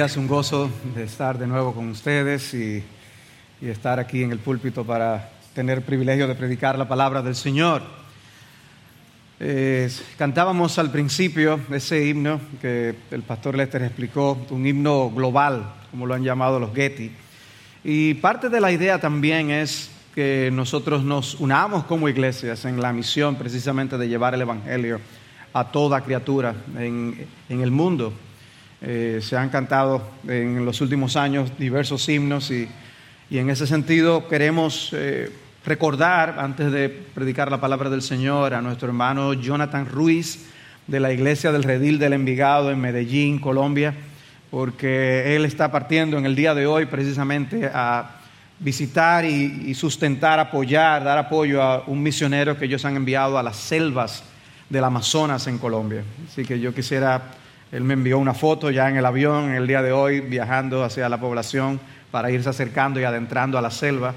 días, un gozo de estar de nuevo con ustedes y, estar aquí en el púlpito para tener el privilegio de predicar la palabra del Señor. cantábamos al principio ese himno que el pastor Lester explicó, un himno global, como lo han llamado los Getty. Y parte de la idea también es que nosotros nos unamos como iglesias en la misión precisamente de llevar el Evangelio a toda criatura en, en el mundo. Eh, se han cantado en los últimos años diversos himnos y, en ese sentido queremos eh, recordar, antes de predicar la palabra del Señor, a nuestro hermano Jonathan Ruiz de la iglesia del Redil del Envigado en Medellín, Colombia, porque él está partiendo en el día de hoy precisamente a visitar y, y sustentar, apoyar, dar apoyo a un misionero que ellos han enviado a las selvas del Amazonas en Colombia. Así que yo quisiera él me envió una foto ya en el avión en el día de hoy, viajando hacia la población para irse acercando y adentrando a la selva.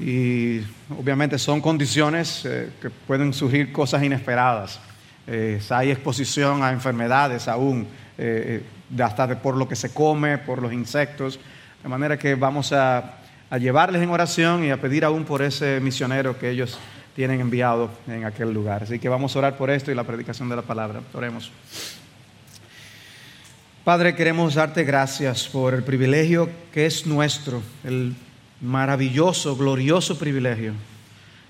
Y obviamente son condiciones eh, que pueden surgir cosas inesperadas. Eh, hay exposición a enfermedades aún, eh, hasta por lo que se come, por los insectos. De manera que vamos a, a llevarles en oración y a pedir aún por ese misionero que ellos tienen enviado en aquel lugar. Así que vamos a orar por esto y la predicación de la palabra. Oremos. Padre, queremos darte gracias por el privilegio que es nuestro, el maravilloso, glorioso privilegio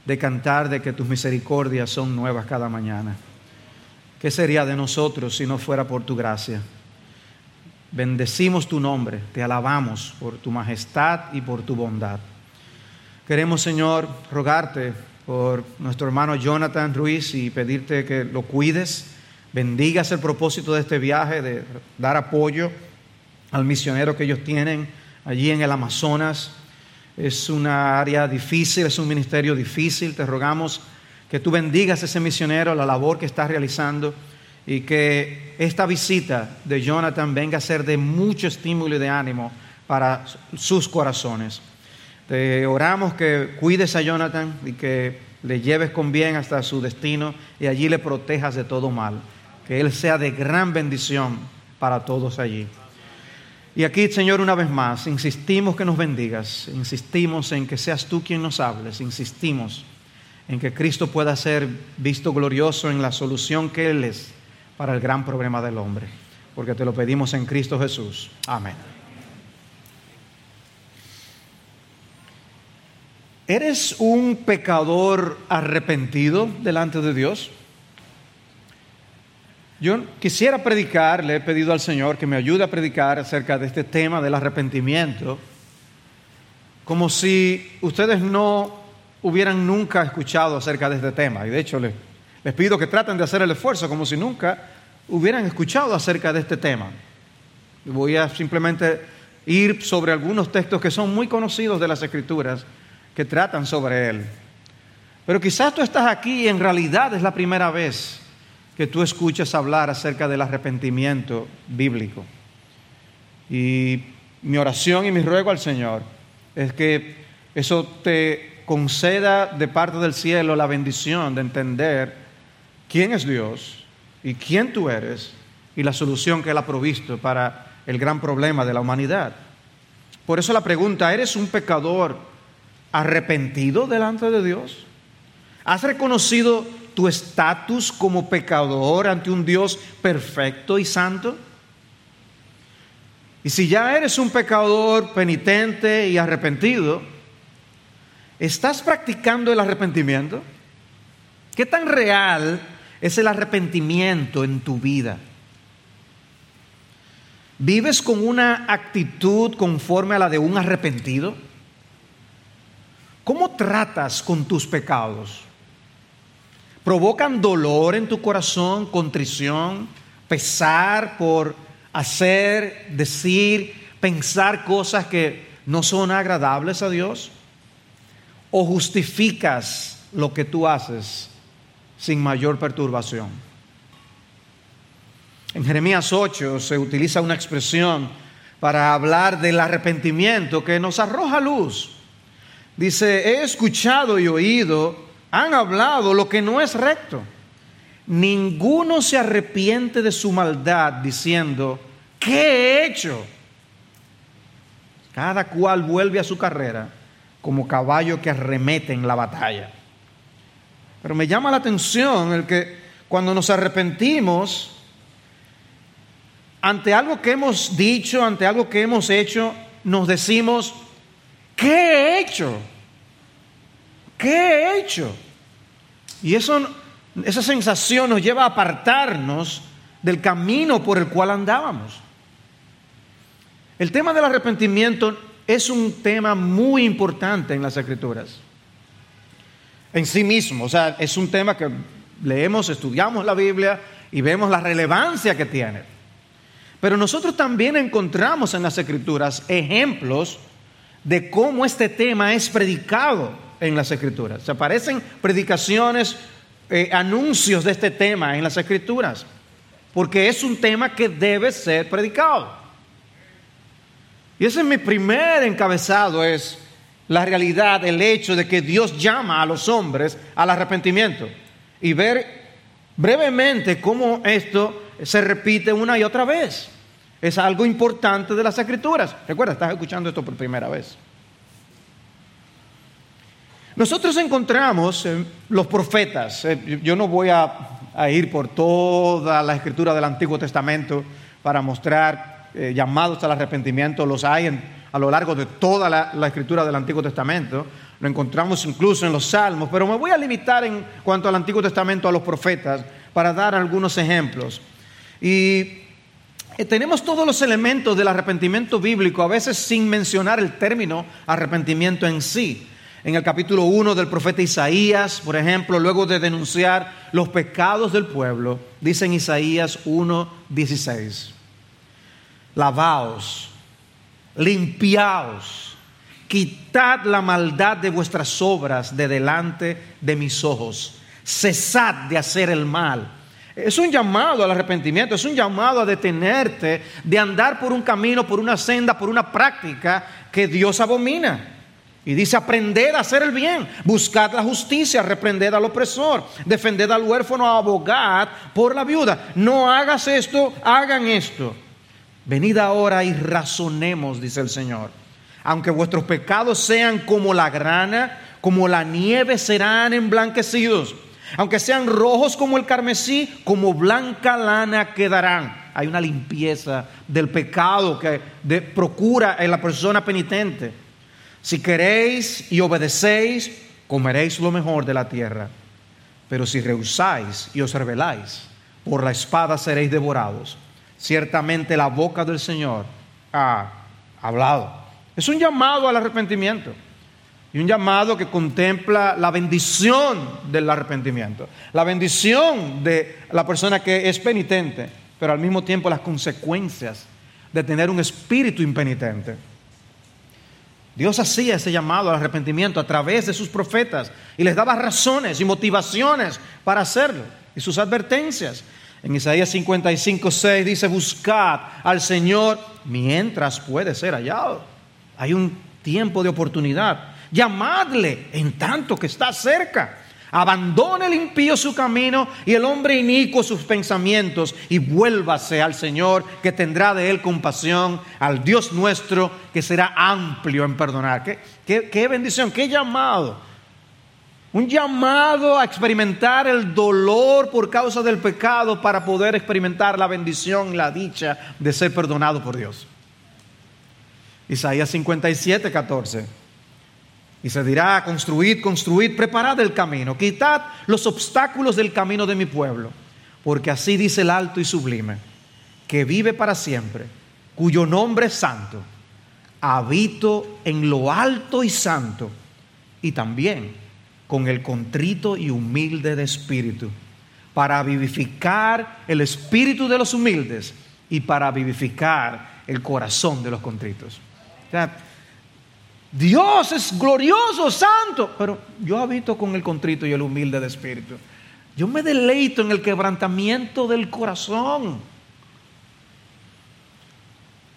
de cantar de que tus misericordias son nuevas cada mañana. ¿Qué sería de nosotros si no fuera por tu gracia? Bendecimos tu nombre, te alabamos por tu majestad y por tu bondad. Queremos, Señor, rogarte por nuestro hermano Jonathan Ruiz y pedirte que lo cuides bendigas el propósito de este viaje, de dar apoyo al misionero que ellos tienen allí en el Amazonas. Es una área difícil, es un ministerio difícil. Te rogamos que tú bendigas a ese misionero, la labor que está realizando y que esta visita de Jonathan venga a ser de mucho estímulo y de ánimo para sus corazones. Te oramos que cuides a Jonathan y que le lleves con bien hasta su destino y allí le protejas de todo mal que Él sea de gran bendición para todos allí. Y aquí, Señor, una vez más, insistimos que nos bendigas, insistimos en que seas tú quien nos hables, insistimos en que Cristo pueda ser visto glorioso en la solución que Él es para el gran problema del hombre, porque te lo pedimos en Cristo Jesús. Amén. ¿Eres un pecador arrepentido delante de Dios? Yo quisiera predicar, le he pedido al Señor que me ayude a predicar acerca de este tema del arrepentimiento, como si ustedes no hubieran nunca escuchado acerca de este tema. Y de hecho les, les pido que traten de hacer el esfuerzo como si nunca hubieran escuchado acerca de este tema. Voy a simplemente ir sobre algunos textos que son muy conocidos de las Escrituras que tratan sobre él. Pero quizás tú estás aquí y en realidad es la primera vez que tú escuches hablar acerca del arrepentimiento bíblico. Y mi oración y mi ruego al Señor es que eso te conceda de parte del cielo la bendición de entender quién es Dios y quién tú eres y la solución que Él ha provisto para el gran problema de la humanidad. Por eso la pregunta, ¿eres un pecador arrepentido delante de Dios? ¿Has reconocido tu estatus como pecador ante un Dios perfecto y santo? Y si ya eres un pecador penitente y arrepentido, ¿estás practicando el arrepentimiento? ¿Qué tan real es el arrepentimiento en tu vida? ¿Vives con una actitud conforme a la de un arrepentido? ¿Cómo tratas con tus pecados? Provocan dolor en tu corazón, contrición, pesar por hacer, decir, pensar cosas que no son agradables a Dios? ¿O justificas lo que tú haces sin mayor perturbación? En Jeremías 8 se utiliza una expresión para hablar del arrepentimiento que nos arroja luz. Dice, he escuchado y oído han hablado lo que no es recto. Ninguno se arrepiente de su maldad diciendo, ¿qué he hecho Cada cual vuelve a su carrera como caballo que arremete en la batalla. Pero me llama la atención el que cuando nos arrepentimos ante algo que hemos dicho, ante algo que hemos hecho, nos decimos, ¿qué he hecho? ¿Qué he hecho? Y esa sensación nos lleva a apartarnos del camino por el cual andábamos. El tema del arrepentimiento es un tema muy importante en las escrituras. En sí mismo, o sea, es un tema que leemos, estudiamos la Biblia y vemos la relevancia que tiene. Pero nosotros también encontramos en las escrituras ejemplos de cómo este tema es predicado en las escrituras. Se aparecen predicaciones, eh, anuncios de este tema en las escrituras, porque es un tema que debe ser predicado. Y ese es mi primer encabezado, es la realidad, el hecho de que Dios llama a los hombres al arrepentimiento y ver brevemente cómo esto se repite una y otra vez. Es algo importante de las escrituras. Recuerda, estás escuchando esto por primera vez. Nosotros encontramos los profetas, eh, yo no voy a, ir por toda la escritura del Antiguo Testamento para mostrar eh, llamados al arrepentimiento, los hay a lo largo de toda la, escritura del Antiguo Testamento, lo encontramos incluso en los Salmos, pero me voy a limitar en cuanto al Antiguo Testamento a los profetas para dar algunos ejemplos. Y eh, tenemos todos los elementos del arrepentimiento bíblico, a veces sin mencionar el término arrepentimiento en sí. En el capítulo 1 del profeta Isaías, por ejemplo, luego de denunciar los pecados del pueblo, dice en Isaías 1:16, lavaos, limpiaos, quitad la maldad de vuestras obras de delante de mis ojos, cesad de hacer el mal es un llamado al arrepentimiento, es un llamado a detenerte de andar por un camino, por una senda, por una práctica que Dios abomina. Y dice, aprended a hacer el bien, buscad la justicia, reprended al opresor, defended al huérfano, abogad por la viuda. No hagas esto, hagan esto. Venid ahora y razonemos, dice el Señor. Aunque vuestros pecados sean como la grana, como la nieve serán emblanquecidos aunque sean rojos como el carmesí, como blanca lana quedarán. Hay una limpieza del pecado que procura en la persona penitente. Si queréis y obedecéis, comeréis lo mejor de la tierra. Pero si rehusáis y os rebeláis, por la espada seréis devorados. Ciertamente la boca del Señor ha hablado. Es un llamado al arrepentimiento y un llamado que contempla la bendición del arrepentimiento, la bendición de la persona que es penitente, pero al mismo tiempo las consecuencias de tener un espíritu impenitente. Dios hacía ese llamado al arrepentimiento a través de sus profetas y les daba razones y motivaciones para hacerlo y sus advertencias. En Isaías 55, 6 dice, buscad al Señor mientras puede ser hallado. Hay un tiempo de oportunidad llamadle en tanto que está cerca. Abandone el impío su camino y el hombre inicuo sus pensamientos y vuélvase al Señor que tendrá de él compasión, al Dios nuestro que será amplio en perdonar. Qué, qué bendición, qué llamado. Un llamado a experimentar el dolor por causa del pecado para poder experimentar la bendición la dicha de ser perdonado por Dios. Isaías 57, 14. Y se dirá, construid, construid, preparad el camino, quitad los obstáculos del camino de mi pueblo, porque así dice el alto y sublime, que vive para siempre, cuyo nombre es santo, habito en lo alto y santo, y también con el contrito y humilde de espíritu, para vivificar el espíritu de los humildes y para vivificar el corazón de los contritos. Dios es glorioso, santo, pero yo habito con el contrito y el humilde de espíritu. Yo me deleito en el quebrantamiento del corazón.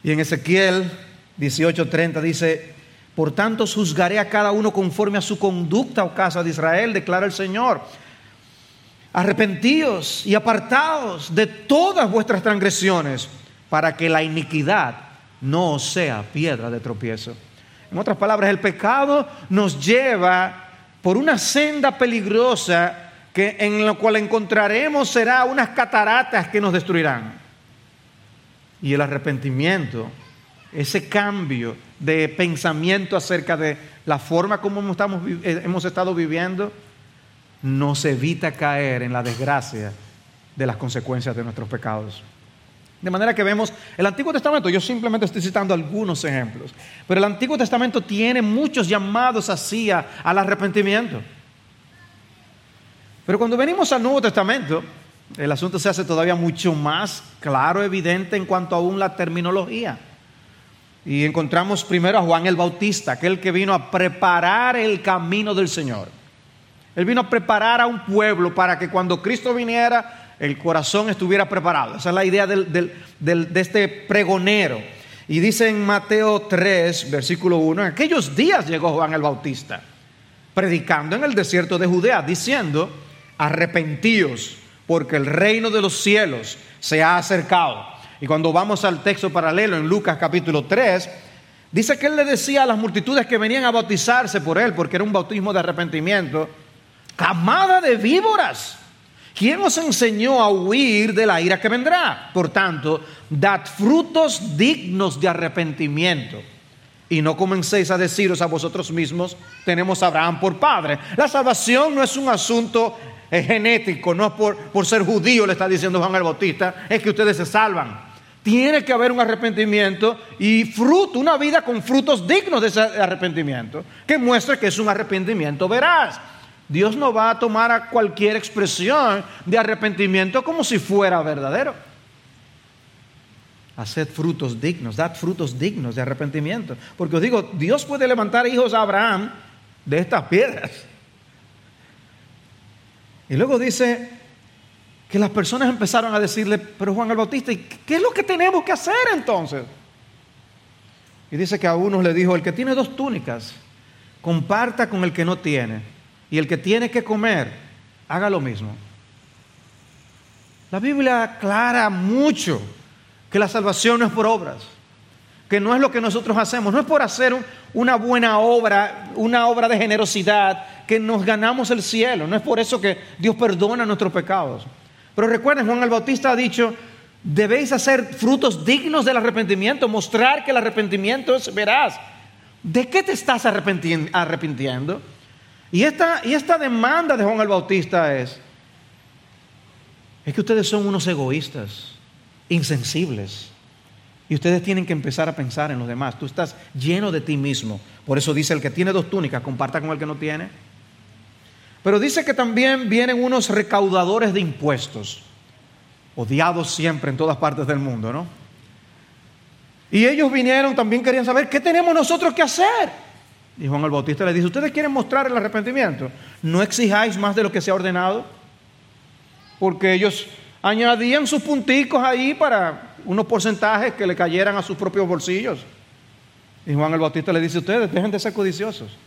Y en Ezequiel 18:30 dice, por tanto juzgaré a cada uno conforme a su conducta, o oh casa de Israel, declara el Señor. Arrepentíos y apartaos de todas vuestras transgresiones, para que la iniquidad no sea piedra de tropiezo. En otras palabras, el pecado nos lleva por una senda peligrosa que en la cual encontraremos será unas cataratas que nos destruirán. Y el arrepentimiento, ese cambio de pensamiento acerca de la forma como estamos, eh, hemos estado viviendo, nos evita caer en la desgracia de las consecuencias de nuestros pecados. De manera que vemos el Antiguo Testamento, yo simplemente estoy citando algunos ejemplos, pero el Antiguo Testamento tiene muchos llamados así al arrepentimiento. Pero cuando venimos al Nuevo Testamento, el asunto se hace todavía mucho más claro, evidente en cuanto aún la terminología. Y encontramos primero a Juan el Bautista, aquel que vino a preparar el camino del Señor. Él vino a preparar a un pueblo para que cuando Cristo viniera, el corazón estuviera preparado. Esa es la idea de este pregonero. Y dice en Mateo 3, versículo 1, en aquellos días llegó Juan el Bautista, predicando en el desierto de Judea, diciendo, arrepentíos, porque el reino de los cielos se ha acercado. Y cuando vamos al texto paralelo en Lucas capítulo 3, dice que él le decía a las multitudes que venían a bautizarse por él, porque era un bautismo de arrepentimiento, camada de víboras. ¿Quién os enseñó a huir de la ira que vendrá? Por tanto, dad frutos dignos de arrepentimiento. Y no comencéis a deciros a vosotros mismos, tenemos a Abraham por padre. La salvación no es un asunto es genético, no por, por ser judío, le está diciendo Juan el Bautista, es que ustedes se salvan. Tiene que haber un arrepentimiento y fruto, una vida con frutos dignos de ese arrepentimiento, que muestra que es un arrepentimiento veraz. Dios no va a tomar a cualquier expresión de arrepentimiento como si fuera verdadero. Haced frutos dignos, dad frutos dignos de arrepentimiento. Porque os digo, Dios puede levantar hijos a Abraham de estas piedras. Y luego dice que las personas empezaron a decirle, pero Juan el Bautista, ¿qué es lo que tenemos que hacer entonces? Y dice que a unos le dijo, el que tiene dos túnicas, comparta con el que no tiene. Y el que tiene que comer, haga lo mismo. La Biblia aclara mucho que la salvación no es por obras, que no es lo que nosotros hacemos, no es por hacer una buena obra, una obra de generosidad, que nos ganamos el cielo. No es por eso que Dios perdona nuestros pecados. Pero recuerden, Juan el Bautista ha dicho, debéis hacer frutos dignos del arrepentimiento, mostrar que el arrepentimiento es veraz. ¿De qué te estás arrepintiendo? Y esta, y esta demanda de Juan el Bautista es, es que ustedes son unos egoístas, insensibles. Y ustedes tienen que empezar a pensar en los demás. Tú estás lleno de ti mismo. Por eso dice el que tiene dos túnicas, comparta con el que no tiene. Pero dice que también vienen unos recaudadores de impuestos, odiados siempre en todas partes del mundo, ¿no? Y ellos vinieron, también querían saber, ¿qué tenemos nosotros que hacer? Y Juan el Bautista le dice, ¿ustedes quieren mostrar el arrepentimiento? No exijáis más de lo que se ha ordenado, porque ellos añadían sus punticos ahí para unos porcentajes que le cayeran a sus propios bolsillos. Y Juan el Bautista le dice, ustedes dejen de ser codiciosos.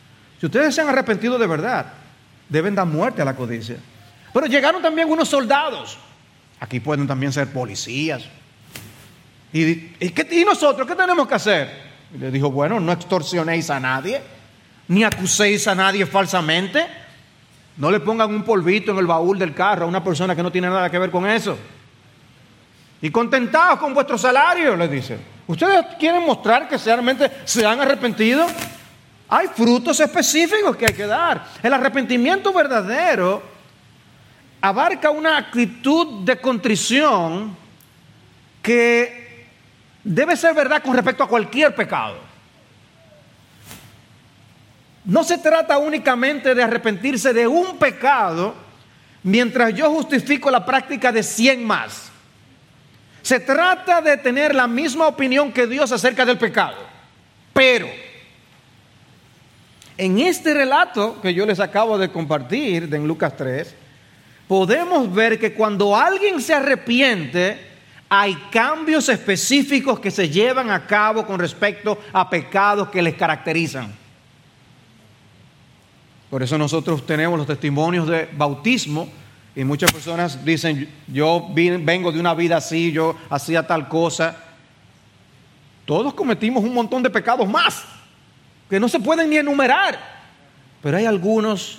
Si ustedes se han arrepentido de verdad, deben dar muerte a la codicia. Pero llegaron también unos soldados. Aquí pueden también ser policías. ¿Y, nosotros qué tenemos que hacer? Y le dijo, bueno, no extorsionéis a nadie, ni acuséis a nadie falsamente. No le pongan un polvito en el baúl del carro a una persona que no tiene nada que ver con eso. Y contentados con vuestro salario, le dice. ¿Ustedes quieren mostrar que realmente se han arrepentido? Hay frutos específicos que hay que dar. El arrepentimiento verdadero abarca una actitud de contrición que debe ser verdad con respecto a cualquier pecado. No se trata únicamente de arrepentirse de un pecado mientras yo justifico la práctica de 100 más. Se trata de tener la misma opinión que Dios acerca del pecado. Pero en este relato que yo les acabo de compartir de en Lucas 3, podemos ver que cuando alguien se arrepiente, hay cambios específicos que se llevan a cabo con respecto a pecados que les caracterizan. Por eso nosotros tenemos los testimonios de bautismo y muchas personas dicen, yo vengo de una vida así, yo hacía tal cosa. Todos cometimos un montón de pecados más que no se pueden ni enumerar. Pero hay algunos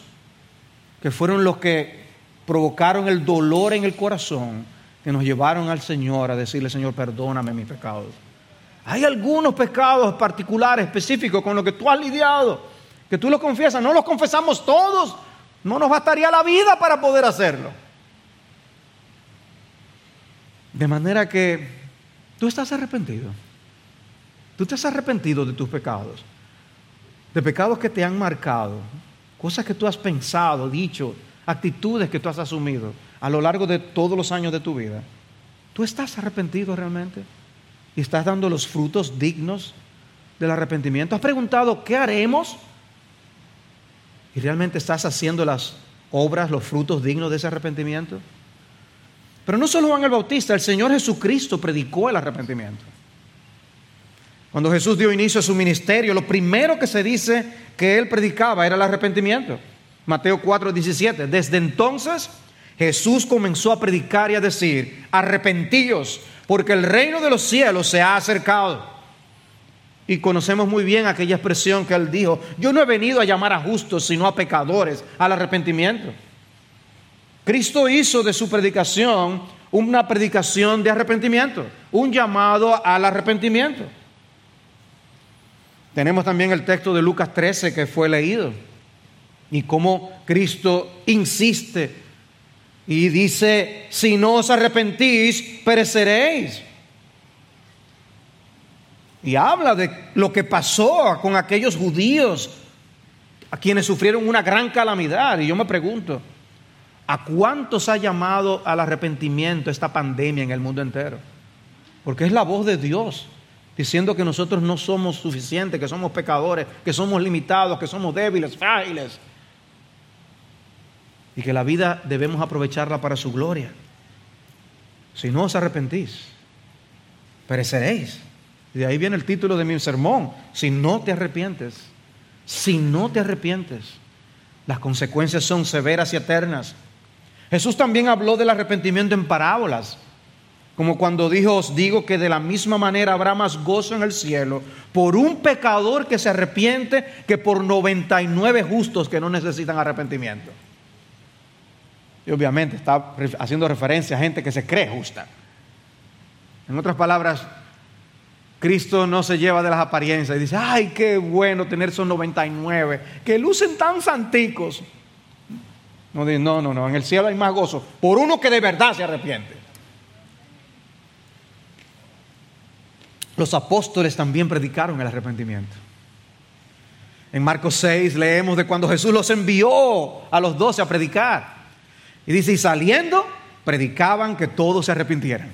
que fueron los que provocaron el dolor en el corazón, que nos llevaron al Señor a decirle, Señor, perdóname mis pecados. Hay algunos pecados particulares, específicos, con los que tú has lidiado, que tú los confiesas, no los confesamos todos, no nos bastaría la vida para poder hacerlo. De manera que tú estás arrepentido. Tú te has arrepentido de tus pecados, de pecados que te han marcado, cosas que tú has pensado, dicho, actitudes que tú has asumido a lo largo de todos los años de tu vida. ¿Tú estás arrepentido realmente? ¿Y estás dando los frutos dignos del arrepentimiento? ¿Has preguntado qué haremos? ¿Y realmente estás haciendo las obras, los frutos dignos de ese arrepentimiento? Pero no solo Juan el Bautista, el Señor Jesucristo predicó el arrepentimiento. Cuando Jesús dio inicio a su ministerio, lo primero que se dice que él predicaba era el arrepentimiento. Mateo 4, 17. Desde entonces Jesús comenzó a predicar y a decir, arrepentíos, porque el reino de los cielos se ha acercado. Y conocemos muy bien aquella expresión que él dijo, yo no he venido a llamar a justos, sino a pecadores, al arrepentimiento. Cristo hizo de su predicación una predicación de arrepentimiento, un llamado al arrepentimiento. Tenemos también el texto de Lucas 13 que fue leído y cómo Cristo insiste y dice, si no os arrepentís, pereceréis. Y habla de lo que pasó con aquellos judíos a quienes sufrieron una gran calamidad. Y yo me pregunto, ¿a cuántos ha llamado al arrepentimiento esta pandemia en el mundo entero? Porque es la voz de Dios diciendo que nosotros no somos suficientes, que somos pecadores, que somos limitados, que somos débiles, frágiles. Y que la vida debemos aprovecharla para su gloria. Si no os arrepentís, pereceréis. De ahí viene el título de mi sermón. Si no te arrepientes, si no te arrepientes, las consecuencias son severas y eternas. Jesús también habló del arrepentimiento en parábolas. Como cuando dijo, os digo que de la misma manera habrá más gozo en el cielo por un pecador que se arrepiente que por 99 justos que no necesitan arrepentimiento. Y obviamente está haciendo referencia a gente que se cree justa. En otras palabras, Cristo no se lleva de las apariencias y dice, ay, qué bueno tener esos 99, que lucen tan santicos. No, no, no, no, en el cielo hay más gozo por uno que de verdad se arrepiente. Los apóstoles también predicaron el arrepentimiento. En Marcos 6 leemos de cuando Jesús los envió a los doce a predicar. Y dice, y saliendo, predicaban que todos se arrepintieran.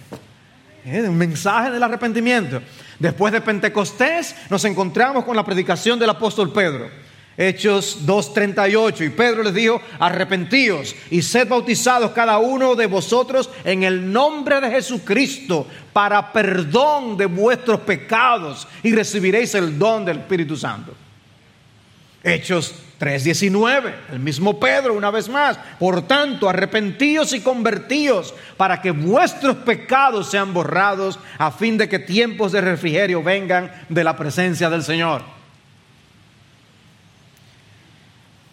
Un mensaje del arrepentimiento. Después de Pentecostés nos encontramos con la predicación del apóstol Pedro. Hechos 2.38. Y Pedro les dijo, arrepentíos y sed bautizados cada uno de vosotros en el nombre de Jesucristo para perdón de vuestros pecados y recibiréis el don del Espíritu Santo. Hechos 3.19, el mismo Pedro una vez más. Por tanto, arrepentíos y convertíos para que vuestros pecados sean borrados a fin de que tiempos de refrigerio vengan de la presencia del Señor.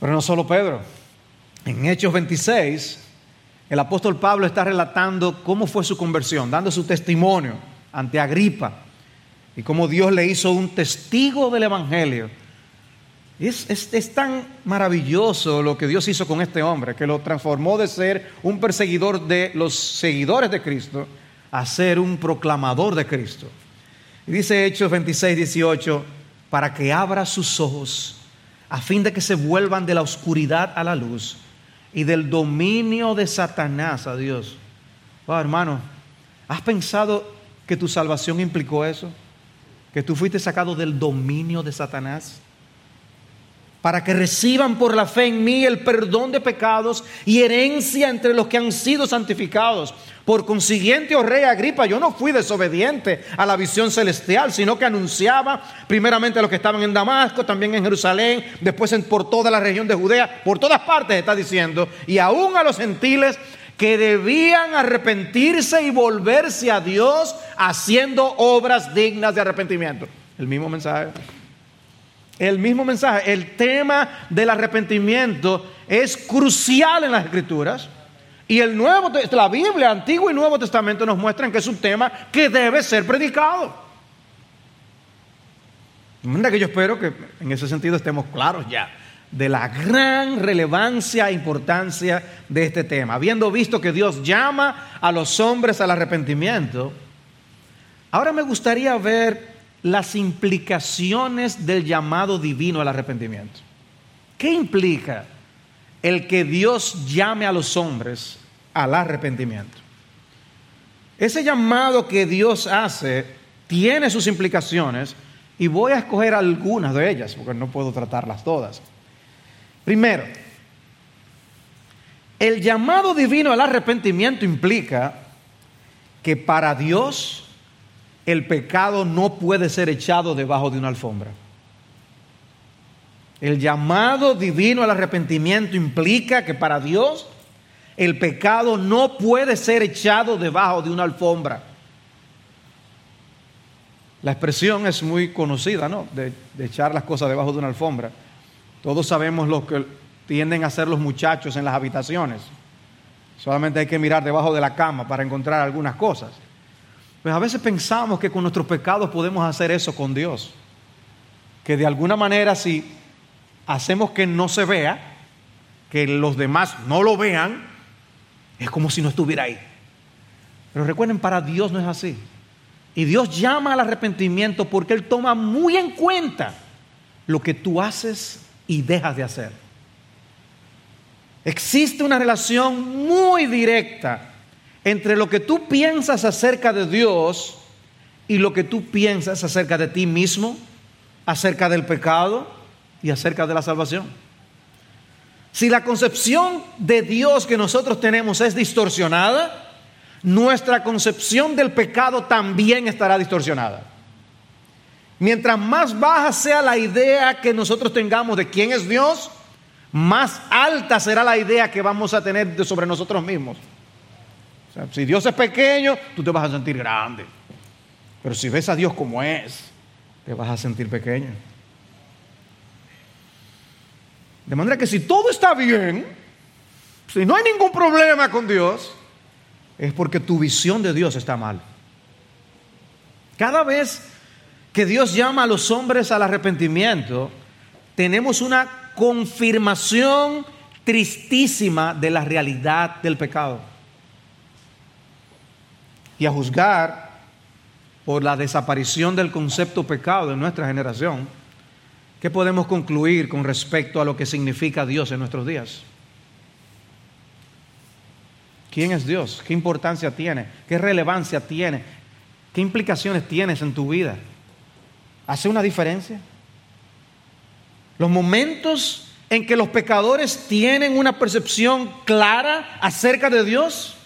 Pero no solo Pedro. En Hechos 26, el apóstol Pablo está relatando cómo fue su conversión, dando su testimonio ante Agripa y cómo Dios le hizo un testigo del Evangelio. Es, es, tan maravilloso lo que Dios hizo con este hombre, que lo transformó de ser un perseguidor de los seguidores de Cristo a ser un proclamador de Cristo. Y dice Hechos 26, 18, para que abra sus ojos a fin de que se vuelvan de la oscuridad a la luz y del dominio de Satanás a Dios. Oh, hermano, ¿has pensado que tu salvación implicó eso? Que tú fuiste sacado del dominio de Satanás para que reciban por la fe en mí el perdón de pecados y herencia entre los que han sido santificados. Por consiguiente, oh rey Agripa, yo no fui desobediente a la visión celestial, sino que anunciaba primeramente a los que estaban en Damasco, también en Jerusalén, después por toda la región de Judea, por todas partes está diciendo, y aún a los gentiles que debían arrepentirse y volverse a Dios haciendo obras dignas de arrepentimiento. El mismo mensaje. El mismo mensaje. El tema del arrepentimiento es crucial en las escrituras. Y el Nuevo, la Biblia, Antiguo y Nuevo Testamento nos muestran que es un tema que debe ser predicado. De que yo espero que en ese sentido estemos claros ya de la gran relevancia e importancia de este tema. Habiendo visto que Dios llama a los hombres al arrepentimiento, ahora me gustaría ver las implicaciones del llamado divino al arrepentimiento. ¿Qué implica el que Dios llame a los hombres al arrepentimiento? Ese llamado que Dios hace tiene sus implicaciones y voy a escoger algunas de ellas porque no puedo tratarlas todas. Primero, el llamado divino al arrepentimiento implica que para Dios el pecado no puede ser echado debajo de una alfombra. El llamado divino al arrepentimiento implica que para Dios el pecado no puede ser echado debajo de una alfombra. La expresión es muy conocida, ¿no? De, echar las cosas debajo de una alfombra. Todos sabemos lo que tienden a hacer los muchachos en las habitaciones. Solamente hay que mirar debajo de la cama para encontrar algunas cosas. Pues a veces pensamos que con nuestros pecados podemos hacer eso con Dios. Que de alguna manera si hacemos que no se vea, que los demás no lo vean, es como si no estuviera ahí. Pero recuerden, para Dios no es así. Y Dios llama al arrepentimiento porque Él toma muy en cuenta lo que tú haces y dejas de hacer. Existe una relación muy directa entre lo que tú piensas acerca de Dios y lo que tú piensas acerca de ti mismo, acerca del pecado y acerca de la salvación. Si la concepción de Dios que nosotros tenemos es distorsionada, nuestra concepción del pecado también estará distorsionada. Mientras más baja sea la idea que nosotros tengamos de quién es Dios, más alta será la idea que vamos a tener sobre nosotros mismos. Si Dios es pequeño, tú te vas a sentir grande. Pero si ves a Dios como es, te vas a sentir pequeño. De manera que si todo está bien, si no hay ningún problema con Dios, es porque tu visión de Dios está mal. Cada vez que Dios llama a los hombres al arrepentimiento, tenemos una confirmación tristísima de la realidad del pecado. Y a juzgar por la desaparición del concepto pecado en nuestra generación, ¿qué podemos concluir con respecto a lo que significa Dios en nuestros días? ¿Quién es Dios? ¿Qué importancia tiene? ¿Qué relevancia tiene? ¿Qué implicaciones tienes en tu vida? ¿Hace una diferencia? Los momentos en que los pecadores tienen una percepción clara acerca de Dios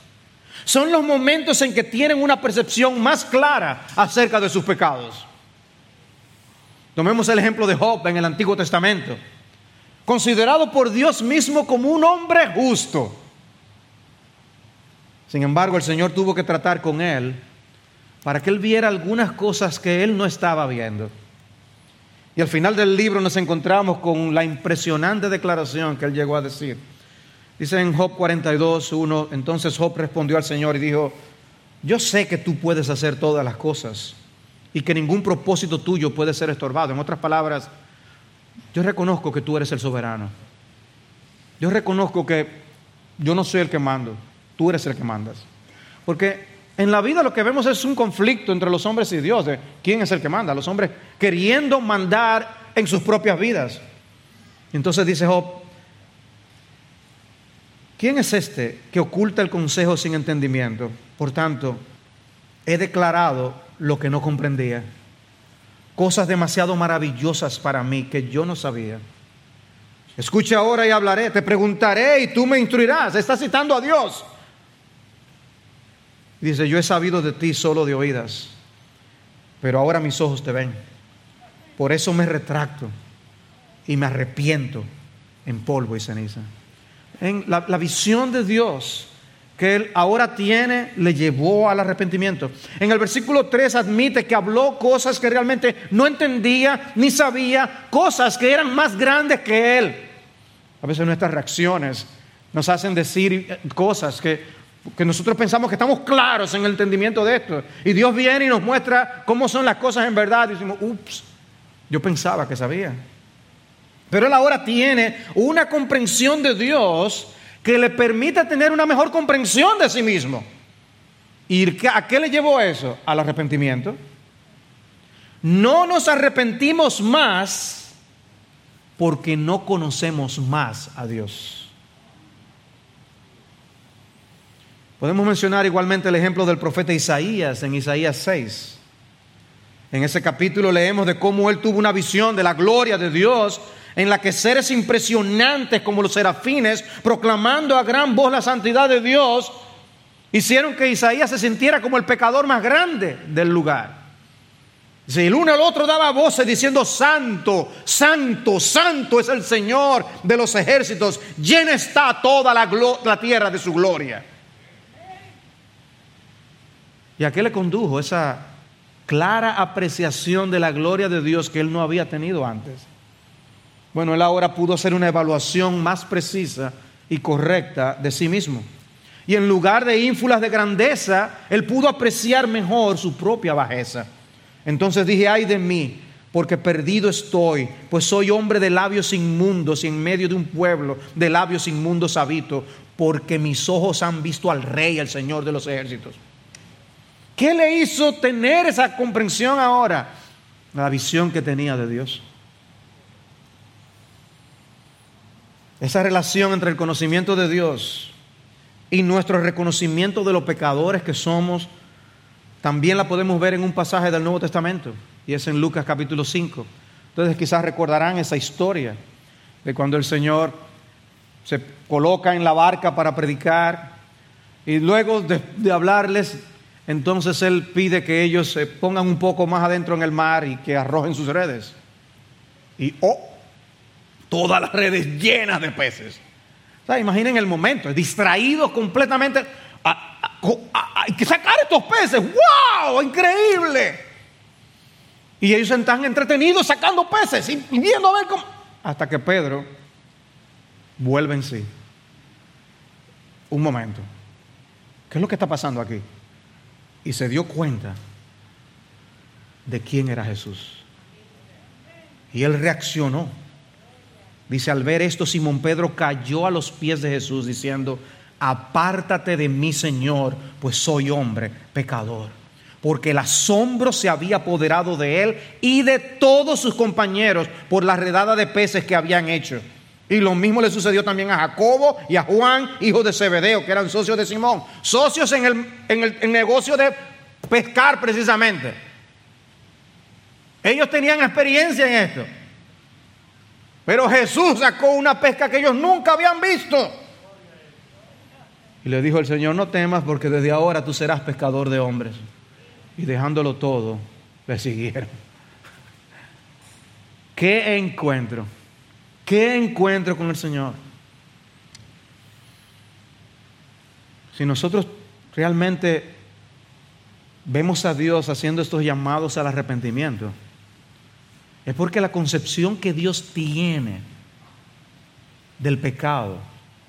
son los momentos en que tienen una percepción más clara acerca de sus pecados. Tomemos el ejemplo de Job en el Antiguo Testamento, considerado por Dios mismo como un hombre justo. Sin embargo, el Señor tuvo que tratar con él para que él viera algunas cosas que él no estaba viendo. Y al final del libro nos encontramos con la impresionante declaración que él llegó a decir. Dice en Job 42, 1, entonces Job respondió al Señor y dijo, yo sé que tú puedes hacer todas las cosas y que ningún propósito tuyo puede ser estorbado. En otras palabras, yo reconozco que tú eres el soberano. Yo reconozco que yo no soy el que mando, tú eres el que mandas. Porque en la vida lo que vemos es un conflicto entre los hombres y Dios, quién es el que manda, los hombres queriendo mandar en sus propias vidas. Entonces dice Job, ¿quién es este que oculta el consejo sin entendimiento? Por tanto, he declarado lo que no comprendía, cosas demasiado maravillosas para mí que yo no sabía. Escucha ahora y hablaré, te preguntaré y tú me instruirás. Está citando a Dios. Dice, yo he sabido de ti solo de oídas, pero ahora mis ojos te ven. Por eso me retracto y me arrepiento en polvo y ceniza. En la, visión de Dios que él ahora tiene le llevó al arrepentimiento. En el versículo 3 admite que habló cosas que realmente no entendía ni sabía, cosas que eran más grandes que él. A veces nuestras reacciones nos hacen decir cosas que, que nosotros pensamos que estamos claros en el entendimiento de esto. Y Dios viene y nos muestra cómo son las cosas en verdad. Y decimos, ups, yo pensaba que sabía. Pero él ahora tiene una comprensión de Dios que le permita tener una mejor comprensión de sí mismo. ¿Y a qué le llevó eso? Al arrepentimiento. No nos arrepentimos más porque no conocemos más a Dios. Podemos mencionar igualmente el ejemplo del profeta Isaías en Isaías 6. En ese capítulo leemos de cómo él tuvo una visión de la gloria de Dios en la que seres impresionantes como los serafines, proclamando a gran voz la santidad de Dios, hicieron que Isaías se sintiera como el pecador más grande del lugar. Si el uno al otro daba voces diciendo, Santo, Santo, Santo es el Señor de los ejércitos, llena está toda la, la tierra de su gloria. ¿Y a qué le condujo esa clara apreciación de la gloria de Dios que él no había tenido antes? Bueno, él ahora pudo hacer una evaluación más precisa y correcta de sí mismo. Y en lugar de ínfulas de grandeza, él pudo apreciar mejor su propia bajeza. Entonces dije, ay de mí, porque perdido estoy, pues soy hombre de labios inmundos y en medio de un pueblo de labios inmundos habito, porque mis ojos han visto al Rey, al Señor de los ejércitos. ¿Qué le hizo tener esa comprensión ahora? La visión que tenía de Dios. Esa relación entre el conocimiento de Dios y nuestro reconocimiento de los pecadores que somos, también la podemos ver en un pasaje del Nuevo Testamento, y es en Lucas capítulo 5. Entonces quizás recordarán esa historia de cuando el Señor se coloca en la barca para predicar y luego de, hablarles, entonces Él pide que ellos se pongan un poco más adentro en el mar y que arrojen sus redes. Y oh, todas las redes llenas de peces. imaginen el momento, distraídos completamente. hay que sacar estos peces. ¡Wow! ¡Increíble! Y ellos están entretenidos sacando peces y viendo a ver cómo. Hasta que Pedro vuelve en sí. Un momento. ¿Qué es lo que está pasando aquí? Y se dio cuenta de quién era Jesús. Y él reaccionó. Dice, al ver esto, Simón Pedro cayó a los pies de Jesús diciendo, apártate de mí, Señor, pues soy hombre pecador. Porque el asombro se había apoderado de él y de todos sus compañeros por la redada de peces que habían hecho. Y lo mismo le sucedió también a Jacobo y a Juan, hijos de Zebedeo, que eran socios de Simón. Socios en el, en el negocio de pescar precisamente. Ellos tenían experiencia en esto. Pero Jesús sacó una pesca que ellos nunca habían visto. Y le dijo el Señor, no temas porque desde ahora tú serás pescador de hombres. Y dejándolo todo, le siguieron. ¿Qué encuentro? ¿Qué encuentro con el Señor? Si nosotros realmente vemos a Dios haciendo estos llamados al arrepentimiento, es porque la concepción que Dios tiene del pecado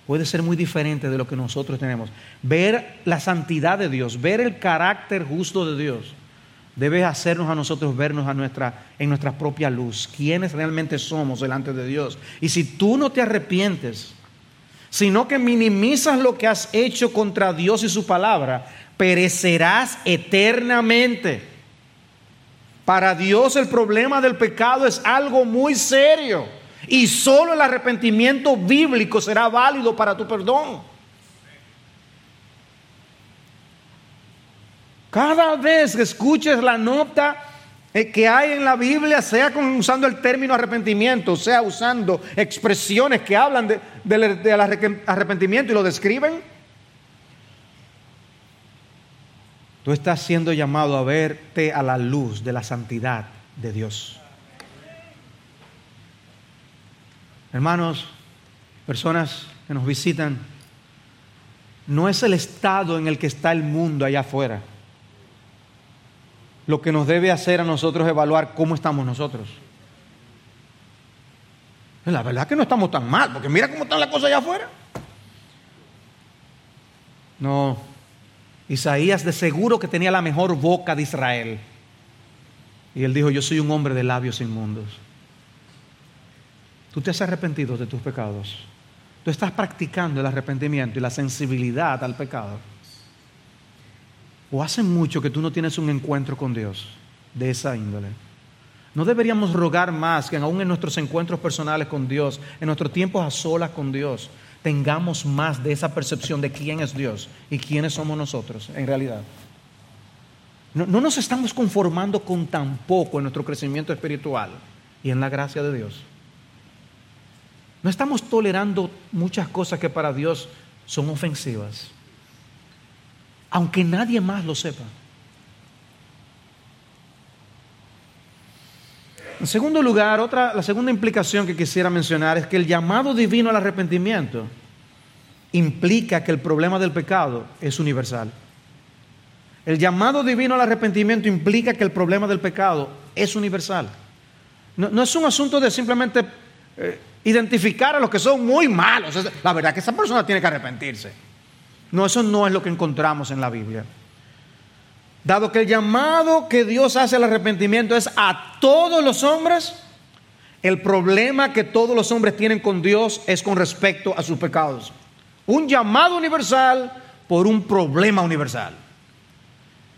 puede ser muy diferente de lo que nosotros tenemos. Ver la santidad de Dios, ver el carácter justo de Dios, debe hacernos a nosotros vernos a en nuestra propia luz, quiénes realmente somos delante de Dios. Y si tú no te arrepientes, sino que minimizas lo que has hecho contra Dios y su palabra, perecerás eternamente. Para Dios el problema del pecado es algo muy serio y solo el arrepentimiento bíblico será válido para tu perdón. Cada vez que escuches la nota eh, que hay en la Biblia, sea usando el término arrepentimiento, sea usando expresiones que hablan del arrepentimiento y lo describen, Tú estás siendo llamado a verte a la luz de la santidad de Dios. Hermanos, personas que nos visitan, no es el estado en el que está el mundo allá afuera. Lo que nos debe hacer a nosotros evaluar cómo estamos nosotros. La verdad que no estamos tan mal, porque mira cómo están las cosas allá afuera. No, Isaías de seguro que tenía la mejor boca de Israel. Y él dijo, yo soy un hombre de labios inmundos. Tú te has arrepentido de tus pecados. Tú estás practicando el arrepentimiento y la sensibilidad al pecado. O hace mucho que tú no tienes un encuentro con Dios de esa índole. No deberíamos rogar más que aún en nuestros encuentros personales con Dios, en nuestros tiempos a solas con Dios, tengamos más de esa percepción de quién es Dios y quiénes somos nosotros en realidad. No, nos estamos conformando con tan poco en nuestro crecimiento espiritual y en la gracia de Dios. No estamos tolerando muchas cosas que para Dios son ofensivas, aunque nadie más lo sepa. En segundo lugar, otra, la segunda implicación que quisiera mencionar es que el llamado divino al arrepentimiento implica que el problema del pecado es universal. El llamado divino al arrepentimiento implica que el problema del pecado es universal. No, es un asunto de simplemente eh, identificar a los que son muy malos. La verdad que esa persona tiene que arrepentirse. No, eso no es lo que encontramos en la Biblia. Dado que el llamado que Dios hace al arrepentimiento es a todos los hombres, el problema que todos los hombres tienen con Dios es con respecto a sus pecados. Un llamado universal por un problema universal.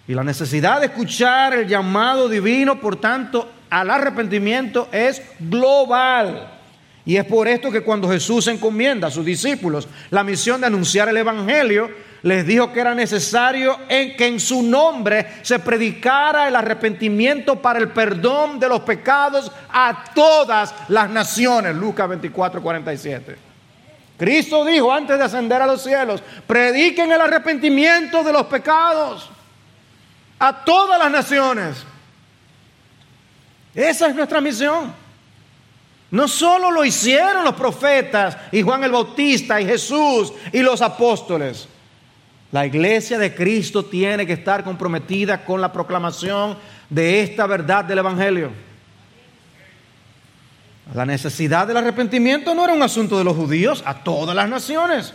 Y la necesidad de escuchar el llamado divino, por tanto, al arrepentimiento es global. Y es por esto que cuando Jesús encomienda a sus discípulos la misión de anunciar el Evangelio, les dijo que era necesario en que en su nombre se predicara el arrepentimiento para el perdón de los pecados a todas las naciones. Lucas 24, 47. Cristo dijo antes de ascender a los cielos, prediquen el arrepentimiento de los pecados a todas las naciones. Esa es nuestra misión. No solo lo hicieron los profetas y Juan el Bautista y Jesús y los apóstoles. La iglesia de Cristo tiene que estar comprometida con la proclamación de esta verdad del Evangelio. La necesidad del arrepentimiento no era un asunto de los judíos, a todas las naciones.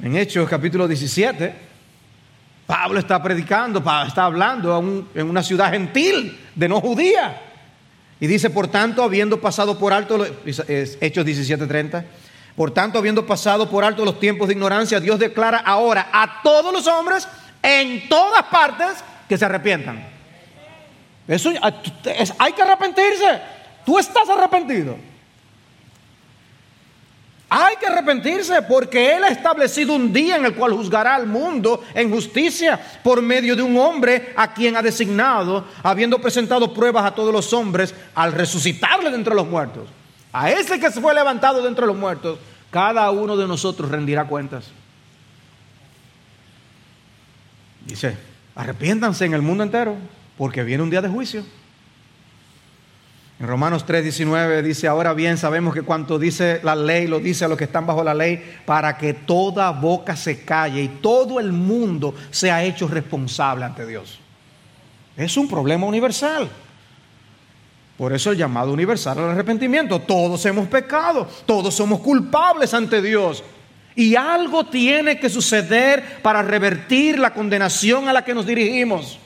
En Hechos capítulo 17, Pablo está predicando, está hablando en una ciudad gentil, de no judía. Y dice, por tanto, habiendo pasado por alto, Hechos 17:30, por tanto, habiendo pasado por alto los tiempos de ignorancia, Dios declara ahora a todos los hombres en todas partes que se arrepientan. Eso hay que arrepentirse. Tú estás arrepentido. Hay que arrepentirse porque Él ha establecido un día en el cual juzgará al mundo en justicia por medio de un hombre a quien ha designado, habiendo presentado pruebas a todos los hombres al resucitarle de entre los muertos. A ese que se fue levantado de entre los muertos, cada uno de nosotros rendirá cuentas. Dice, arrepiéntanse en el mundo entero, porque viene un día de juicio. En Romanos 3:19 dice, ahora bien sabemos que cuanto dice la ley, lo dice a los que están bajo la ley, para que toda boca se calle y todo el mundo sea hecho responsable ante Dios. Es un problema universal. Por eso el llamado universal al arrepentimiento. Todos hemos pecado, todos somos culpables ante Dios. Y algo tiene que suceder para revertir la condenación a la que nos dirigimos.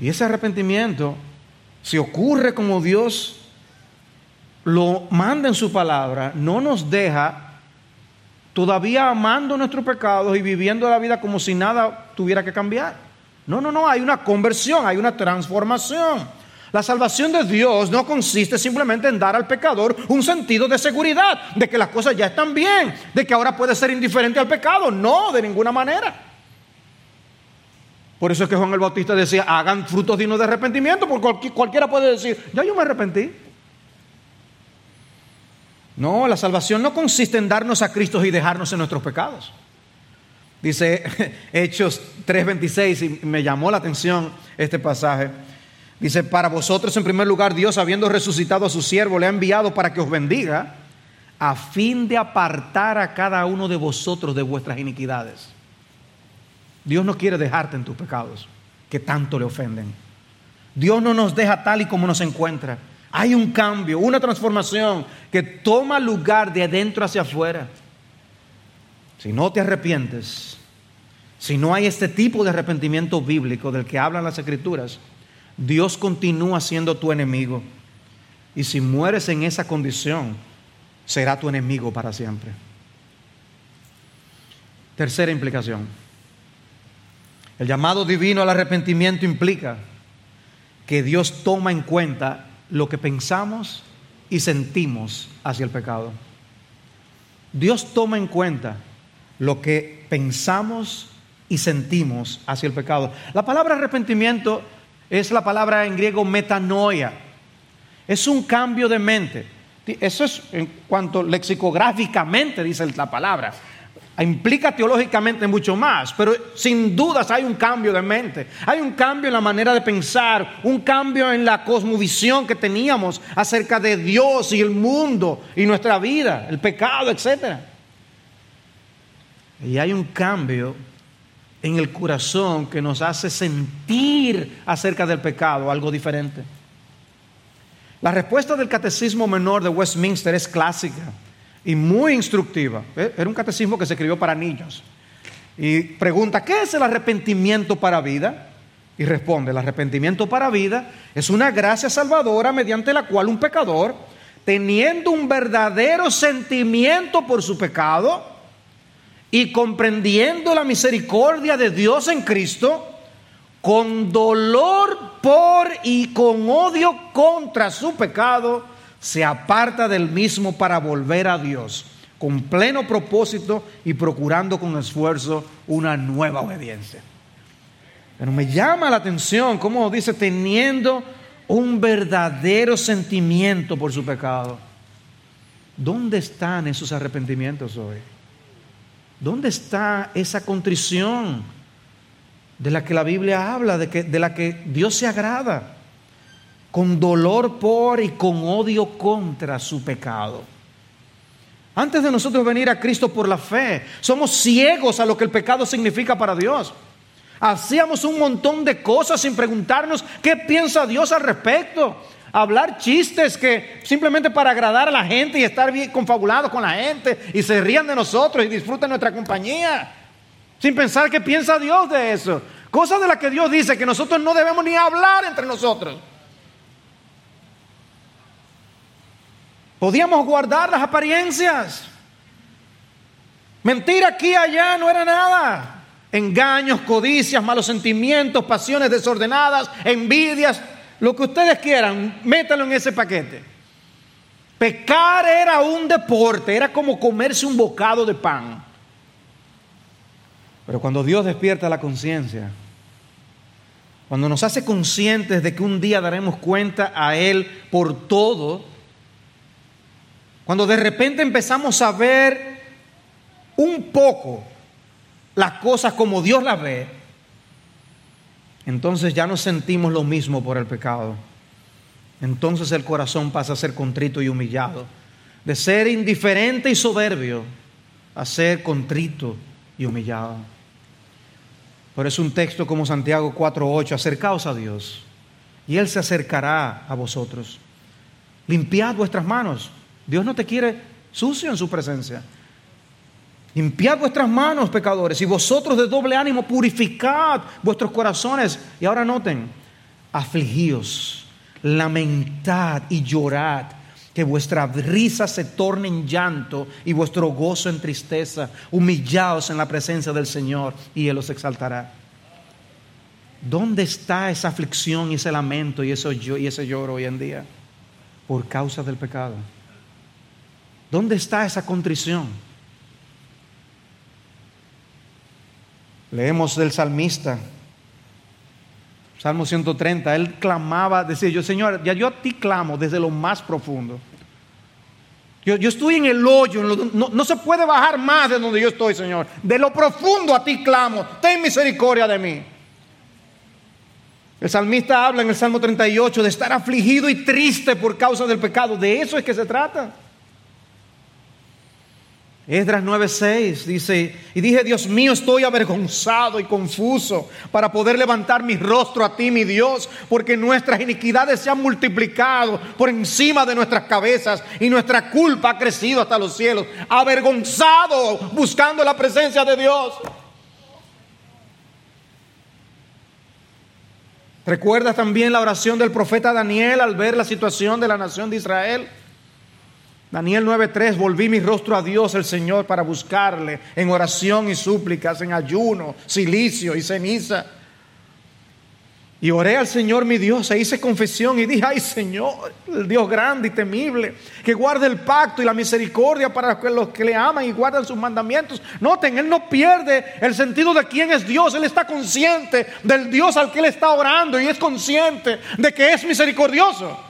Y ese arrepentimiento, si ocurre como Dios lo manda en su palabra, no nos deja todavía amando nuestros pecados y viviendo la vida como si nada tuviera que cambiar. No, no, no, hay una conversión, hay una transformación. La salvación de Dios no consiste simplemente en dar al pecador un sentido de seguridad, de que las cosas ya están bien, de que ahora puede ser indiferente al pecado. No, de ninguna manera. Por eso es que Juan el Bautista decía, hagan frutos dignos de arrepentimiento, porque cualquiera puede decir, ya yo me arrepentí. No, la salvación no consiste en darnos a Cristo y dejarnos en nuestros pecados. Dice Hechos 3:26 y me llamó la atención este pasaje. Dice, para vosotros en primer lugar Dios habiendo resucitado a su siervo le ha enviado para que os bendiga, a fin de apartar a cada uno de vosotros de vuestras iniquidades. Dios no quiere dejarte en tus pecados, que tanto le ofenden. Dios no nos deja tal y como nos encuentra. Hay un cambio, una transformación que toma lugar de adentro hacia afuera. Si no te arrepientes, si no hay este tipo de arrepentimiento bíblico del que hablan las escrituras, Dios continúa siendo tu enemigo. Y si mueres en esa condición, será tu enemigo para siempre. Tercera implicación. El llamado divino al arrepentimiento implica que Dios toma en cuenta lo que pensamos y sentimos hacia el pecado. Dios toma en cuenta lo que pensamos y sentimos hacia el pecado. La palabra arrepentimiento es la palabra en griego metanoia. Es un cambio de mente. Eso es en cuanto lexicográficamente dice la palabra. Implica teológicamente mucho más, pero sin dudas hay un cambio de mente, hay un cambio en la manera de pensar, un cambio en la cosmovisión que teníamos acerca de Dios y el mundo y nuestra vida, el pecado, etc. Y hay un cambio en el corazón que nos hace sentir acerca del pecado algo diferente. La respuesta del Catecismo Menor de Westminster es clásica y muy instructiva. ¿eh? Era un catecismo que se escribió para niños. Y pregunta, ¿qué es el arrepentimiento para vida? Y responde, el arrepentimiento para vida es una gracia salvadora mediante la cual un pecador, teniendo un verdadero sentimiento por su pecado y comprendiendo la misericordia de Dios en Cristo, con dolor por y con odio contra su pecado, se aparta del mismo para volver a Dios, con pleno propósito y procurando con esfuerzo una nueva obediencia. Pero me llama la atención, como dice, teniendo un verdadero sentimiento por su pecado. ¿Dónde están esos arrepentimientos hoy? ¿Dónde está esa contrición? de la que la Biblia habla, de, la que Dios se agrada, con dolor por y con odio contra su pecado. Antes de nosotros venir a Cristo por la fe, somos ciegos a lo que el pecado significa para Dios. Hacíamos un montón de cosas sin preguntarnos qué piensa Dios al respecto. Hablar chistes que simplemente para agradar a la gente y estar bien confabulados con la gente y se rían de nosotros y disfruten nuestra compañía sin pensar qué piensa Dios de eso. Cosa de la que Dios dice que nosotros no debemos ni hablar entre nosotros. Podíamos guardar las apariencias. Mentir aquí y allá no era nada. Engaños, codicias, malos sentimientos, pasiones desordenadas, envidias, lo que ustedes quieran, métalo en ese paquete. Pecar era un deporte, era como comerse un bocado de pan. Pero cuando Dios despierta la conciencia, cuando nos hace conscientes de que un día daremos cuenta a Él por todo, cuando de repente empezamos a ver un poco las cosas como Dios las ve, entonces ya no sentimos lo mismo por el pecado. Entonces el corazón pasa a ser contrito y humillado, de ser indiferente y soberbio a ser contrito y humillado. Pero es un texto como Santiago 4:8, acercaos a Dios y Él se acercará a vosotros. Limpiad vuestras manos. Dios no te quiere sucio en su presencia. Limpiad vuestras manos, pecadores, y vosotros de doble ánimo purificad vuestros corazones. Y ahora noten, afligíos, lamentad y llorad que vuestra risa se torne en llanto y vuestro gozo en tristeza. Humillaos en la presencia del Señor y Él os exaltará. ¿Dónde está esa aflicción y ese lamento y, y ese lloro hoy en día? Por causa del pecado. ¿Dónde está esa contrición? Leemos del salmista, Salmo 130, él clamaba, decía yo, Señor, ya yo a ti clamo desde lo más profundo. Yo, estoy en el hoyo, no, no, se puede bajar más de donde yo estoy, Señor. De lo profundo a ti clamo, ten misericordia de mí. El salmista habla en el Salmo 38 de estar afligido y triste por causa del pecado. De eso es que se trata. Esdras 9:6 dice, y dije, Dios mío, estoy avergonzado y confuso para poder levantar mi rostro a ti, mi Dios, porque nuestras iniquidades se han multiplicado por encima de nuestras cabezas y nuestra culpa ha crecido hasta los cielos. Avergonzado buscando la presencia de Dios. ¿Recuerdas también la oración del profeta Daniel al ver la situación de la nación de Israel? Daniel 9:3, volví mi rostro a Dios el Señor para buscarle en oración y súplicas, en ayuno, silicio y ceniza. Y oré al Señor mi Dios e hice confesión y dije, ay Señor, el Dios grande y temible, que guarde el pacto y la misericordia para los que le aman y guardan sus mandamientos. Noten, Él no pierde el sentido de quién es Dios, Él está consciente del Dios al que Él está orando y es consciente de que es misericordioso.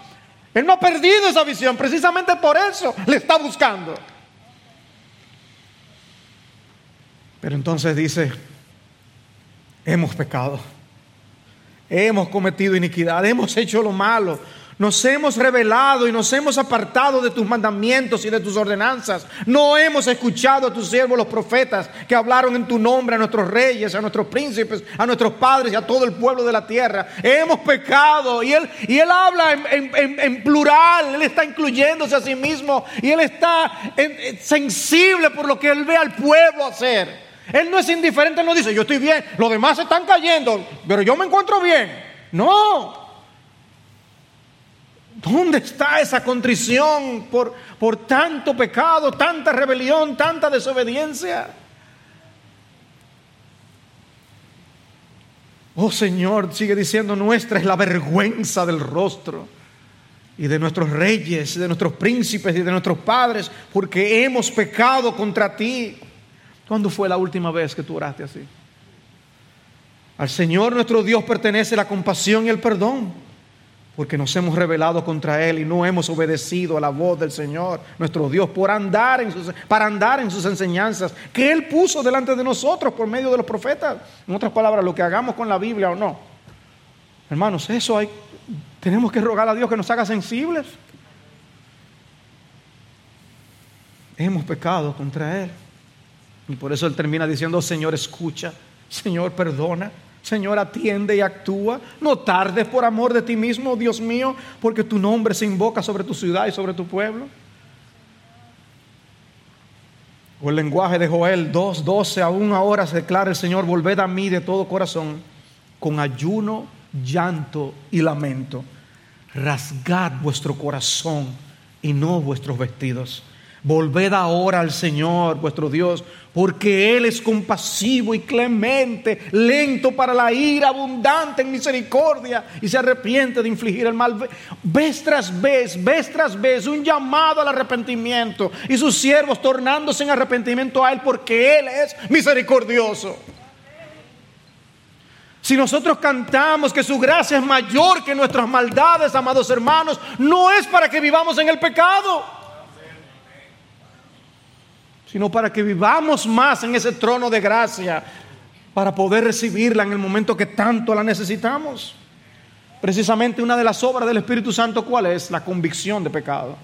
Él no ha perdido esa visión, precisamente por eso le está buscando. Pero entonces dice, hemos pecado, hemos cometido iniquidad, hemos hecho lo malo, nos hemos revelado y nos hemos apartado de tus mandamientos y de tus ordenanzas. No hemos escuchado a tus siervos los profetas que hablaron en tu nombre a nuestros reyes, a nuestros príncipes, a nuestros padres y a todo el pueblo de la tierra. Hemos pecado y él, y él habla en, plural, él está incluyéndose a sí mismo y él está sensible por lo que él ve al pueblo hacer. Él no es indiferente, él no dice, yo estoy bien, los demás están cayendo, pero yo me encuentro bien. No, ¿Dónde está esa contrición por, por tanto pecado, tanta rebelión, tanta desobediencia? Oh Señor, sigue diciendo, nuestra es la vergüenza del rostro y de nuestros reyes, de nuestros príncipes y de nuestros padres, porque hemos pecado contra ti. ¿Cuándo fue la última vez que tú oraste así? Al Señor nuestro Dios pertenece la compasión y el perdón porque nos hemos rebelado contra Él y no hemos obedecido a la voz del Señor, nuestro Dios, por andar en sus, para andar en sus enseñanzas que Él puso delante de nosotros por medio de los profetas. En otras palabras, lo que hagamos con la Biblia o no. Hermanos, eso hay, tenemos que rogar a Dios que nos haga sensibles. Hemos pecado contra Él. Y por eso Él termina diciendo, Señor, escucha, Señor, perdona. Señor, atiende y actúa. No tardes por amor de ti mismo, Dios mío, porque tu nombre se invoca sobre tu ciudad y sobre tu pueblo. O el lenguaje de Joel 2:12, aún ahora se declara el Señor, volved a mí de todo corazón, con ayuno, llanto y lamento. Rasgad vuestro corazón y no vuestros vestidos Volved ahora al Señor vuestro Dios, porque Él es compasivo y clemente, lento para la ira, abundante en misericordia y se arrepiente de infligir el mal. Vez tras vez, vez tras vez, un llamado al arrepentimiento y sus siervos tornándose en arrepentimiento a Él, porque Él es misericordioso. Si nosotros cantamos que su gracia es mayor que nuestras maldades, amados hermanos, no es para que vivamos en el pecado sino para que vivamos más en ese trono de gracia, para poder recibirla en el momento que tanto la necesitamos. Precisamente una de las obras del Espíritu Santo, ¿cuál es? La convicción de pecado.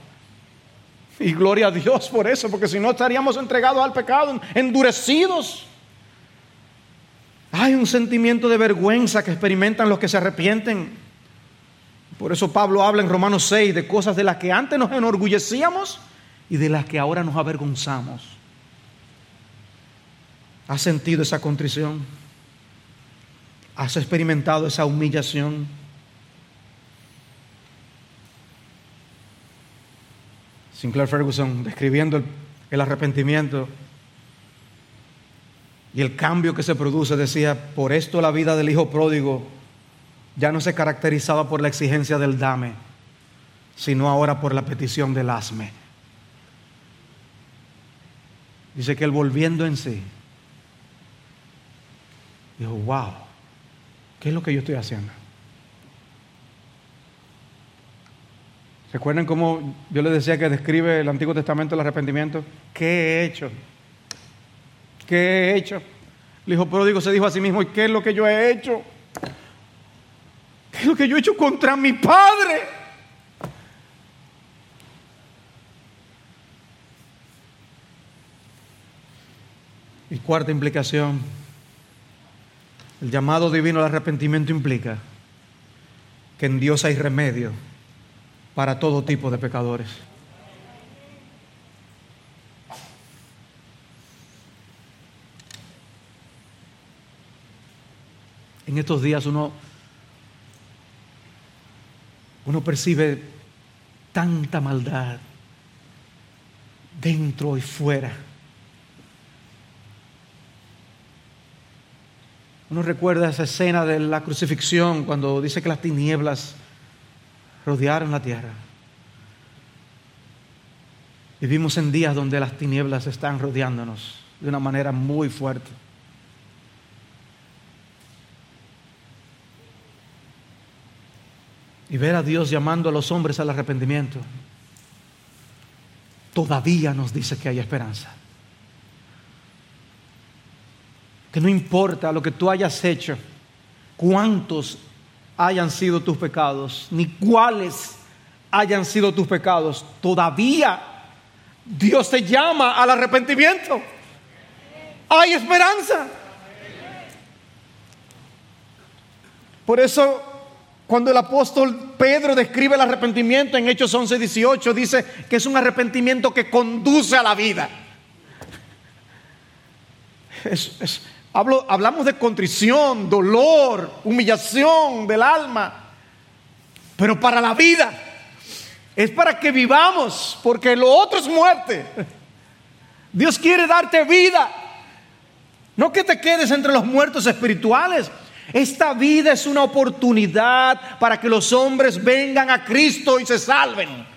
Y gloria a Dios por eso, porque si no estaríamos entregados al pecado, endurecidos. Hay un sentimiento de vergüenza que experimentan los que se arrepienten. Por eso Pablo habla en Romanos 6 de cosas de las que antes nos enorgullecíamos y de las que ahora nos avergonzamos. ¿Has sentido esa contrición? ¿Has experimentado esa humillación? Sinclair Ferguson describiendo el, arrepentimiento y el cambio que se produce decía, por esto la vida del hijo pródigo ya no se caracterizaba por la exigencia del dame, sino ahora por la petición del asme. Dice que él volviendo en sí, Dijo, wow, ¿qué es lo que yo estoy haciendo? ¿Recuerdan cómo yo les decía que describe el Antiguo Testamento el arrepentimiento? ¿Qué he hecho? ¿Qué he hecho? El hijo pródigo se dijo a sí mismo, ¿y qué es lo que yo he hecho? ¿Qué es lo que yo he hecho contra mi padre? Y cuarta implicación, el llamado divino al arrepentimiento implica que en Dios hay remedio para todo tipo de pecadores. En estos días uno, uno percibe tanta maldad dentro y fuera. Uno recuerda esa escena de la crucifixión cuando dice que las tinieblas rodearon la tierra. Vivimos en días donde las tinieblas están rodeándonos de una manera muy fuerte. Y ver a Dios llamando a los hombres al arrepentimiento, todavía nos dice que hay esperanza. Que no importa lo que tú hayas hecho, cuántos hayan sido tus pecados, ni cuáles hayan sido tus pecados, todavía Dios te llama al arrepentimiento. Hay esperanza. Por eso, cuando el apóstol Pedro describe el arrepentimiento en Hechos 11, 18, dice que es un arrepentimiento que conduce a la vida. Es, hablamos de contrición, dolor, humillación del alma, pero para la vida. Es para que vivamos, porque lo otro es muerte. Dios quiere darte vida. No que te quedes entre los muertos espirituales. Esta vida es una oportunidad para que los hombres vengan a Cristo y se salven.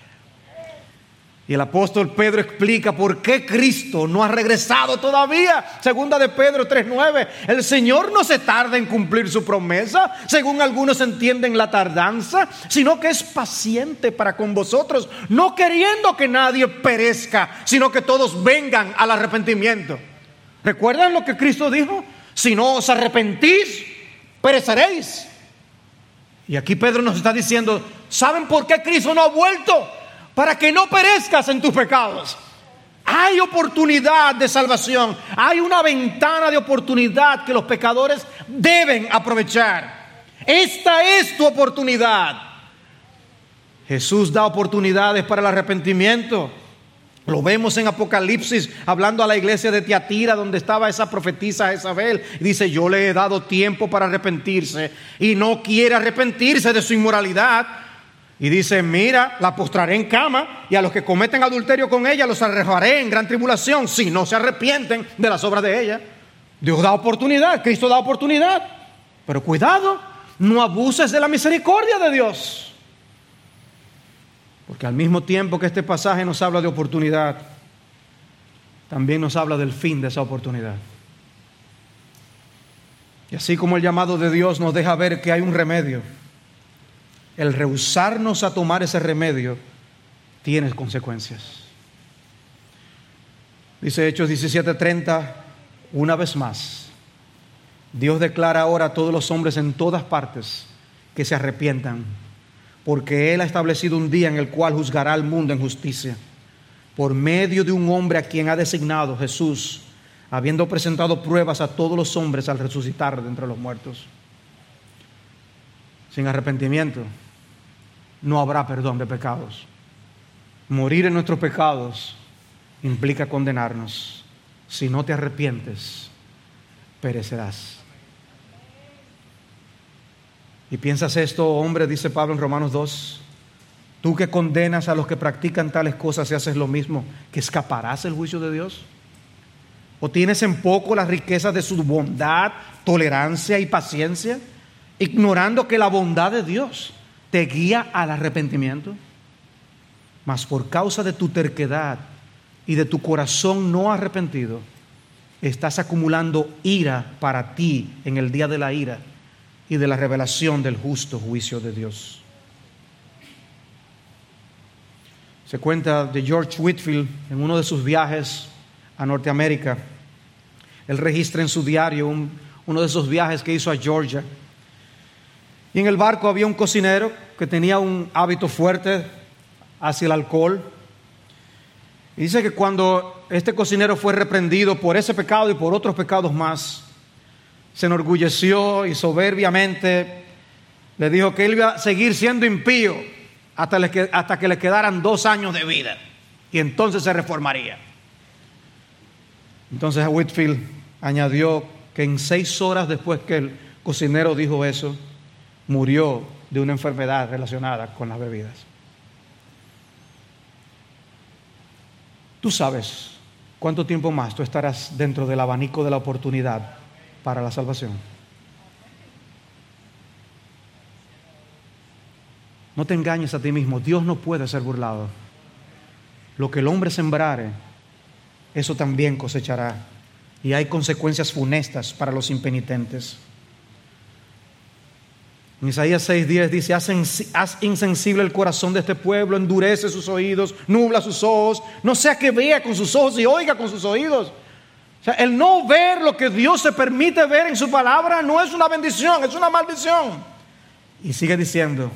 Y el apóstol Pedro explica por qué Cristo no ha regresado todavía. Segunda de Pedro 3:9. El Señor no se tarda en cumplir su promesa, según algunos entienden la tardanza, sino que es paciente para con vosotros, no queriendo que nadie perezca, sino que todos vengan al arrepentimiento. ¿Recuerdan lo que Cristo dijo? Si no os arrepentís, pereceréis. Y aquí Pedro nos está diciendo, ¿saben por qué Cristo no ha vuelto? Para que no perezcas en tus pecados. Hay oportunidad de salvación, hay una ventana de oportunidad que los pecadores deben aprovechar. Esta es tu oportunidad. Jesús da oportunidades para el arrepentimiento. Lo vemos en Apocalipsis hablando a la iglesia de Tiatira donde estaba esa profetisa Isabel. Dice, yo le he dado tiempo para arrepentirse y no quiere arrepentirse de su inmoralidad. Y dice, mira, la postraré en cama y a los que cometen adulterio con ella los arrojaré en gran tribulación si no se arrepienten de las obras de ella. Dios da oportunidad, Cristo da oportunidad. Pero cuidado, no abuses de la misericordia de Dios. Porque al mismo tiempo que este pasaje nos habla de oportunidad, también nos habla del fin de esa oportunidad. Y así como el llamado de Dios nos deja ver que hay un remedio, el rehusarnos a tomar ese remedio tiene consecuencias. Dice Hechos 17:30, una vez más, Dios declara ahora a todos los hombres en todas partes que se arrepientan, porque Él ha establecido un día en el cual juzgará al mundo en justicia, por medio de un hombre a quien ha designado Jesús, habiendo presentado pruebas a todos los hombres al resucitar de entre los muertos. Sin arrepentimiento no habrá perdón de pecados. Morir en nuestros pecados implica condenarnos. Si no te arrepientes, perecerás. Y piensas esto, hombre, dice Pablo en Romanos 2, tú que condenas a los que practican tales cosas y haces lo mismo, que escaparás el juicio de Dios. ¿O tienes en poco las riquezas de su bondad, tolerancia y paciencia, ignorando que la bondad de Dios te guía al arrepentimiento, mas por causa de tu terquedad y de tu corazón no arrepentido, estás acumulando ira para ti en el día de la ira y de la revelación del justo juicio de Dios. Se cuenta de George Whitfield en uno de sus viajes a Norteamérica. Él registra en su diario uno de esos viajes que hizo a Georgia y en el barco había un cocinero que tenía un hábito fuerte hacia el alcohol. Y dice que cuando este cocinero fue reprendido por ese pecado y por otros pecados más, se enorgulleció y soberbiamente le dijo que él iba a seguir siendo impío hasta, hasta que le quedaran dos años de vida. Y entonces se reformaría. Entonces Whitfield añadió que en seis horas después que el cocinero dijo eso, murió de una enfermedad relacionada con las bebidas. Tú sabes cuánto tiempo más tú estarás dentro del abanico de la oportunidad para la salvación. No te engañes a ti mismo, Dios no puede ser burlado. Lo que el hombre sembrare, eso también cosechará. Y hay consecuencias funestas para los impenitentes. En Isaías 6:10 dice, haz, insensible el corazón de este pueblo, endurece sus oídos, nubla sus ojos, no sea que vea con sus ojos y oiga con sus oídos. O sea, el no ver lo que Dios se permite ver en su palabra no es una bendición, es una maldición. Y sigue diciendo,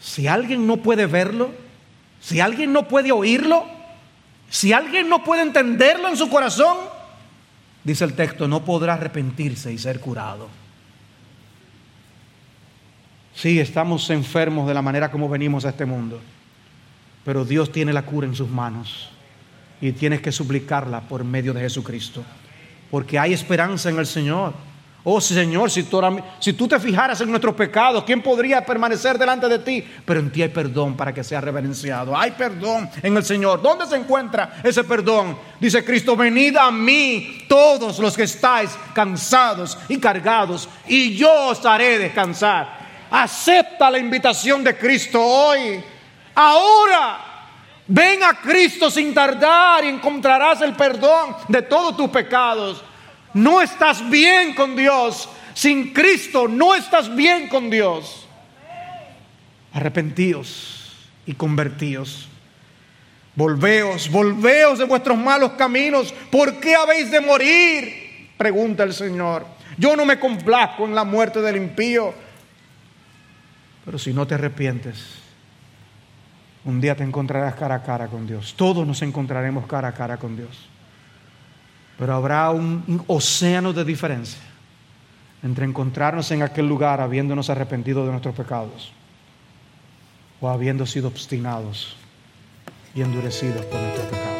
si alguien no puede verlo, si alguien no puede oírlo, si alguien no puede entenderlo en su corazón, dice el texto, no podrá arrepentirse y ser curado. Sí, estamos enfermos de la manera como venimos a este mundo, pero Dios tiene la cura en sus manos y tienes que suplicarla por medio de Jesucristo, porque hay esperanza en el Señor. Oh Señor, si tú, te fijaras en nuestros pecados, ¿quién podría permanecer delante de ti? Pero en ti hay perdón para que sea reverenciado. Hay perdón en el Señor. ¿Dónde se encuentra ese perdón? Dice Cristo, venid a mí todos los que estáis cansados y cargados, y yo os haré descansar. Acepta la invitación de Cristo hoy. Ahora, ven a Cristo sin tardar y encontrarás el perdón de todos tus pecados. No estás bien con Dios. Sin Cristo no estás bien con Dios. Arrepentíos y convertíos. Volveos, volveos de vuestros malos caminos. ¿Por qué habéis de morir? Pregunta el Señor. Yo no me complazco en la muerte del impío pero si no te arrepientes, un día te encontrarás cara a cara con Dios. Todos nos encontraremos cara a cara con Dios. Pero habrá un, océano de diferencia entre encontrarnos en aquel lugar habiéndonos arrepentido de nuestros pecados o habiendo sido obstinados y endurecidos por nuestros pecados.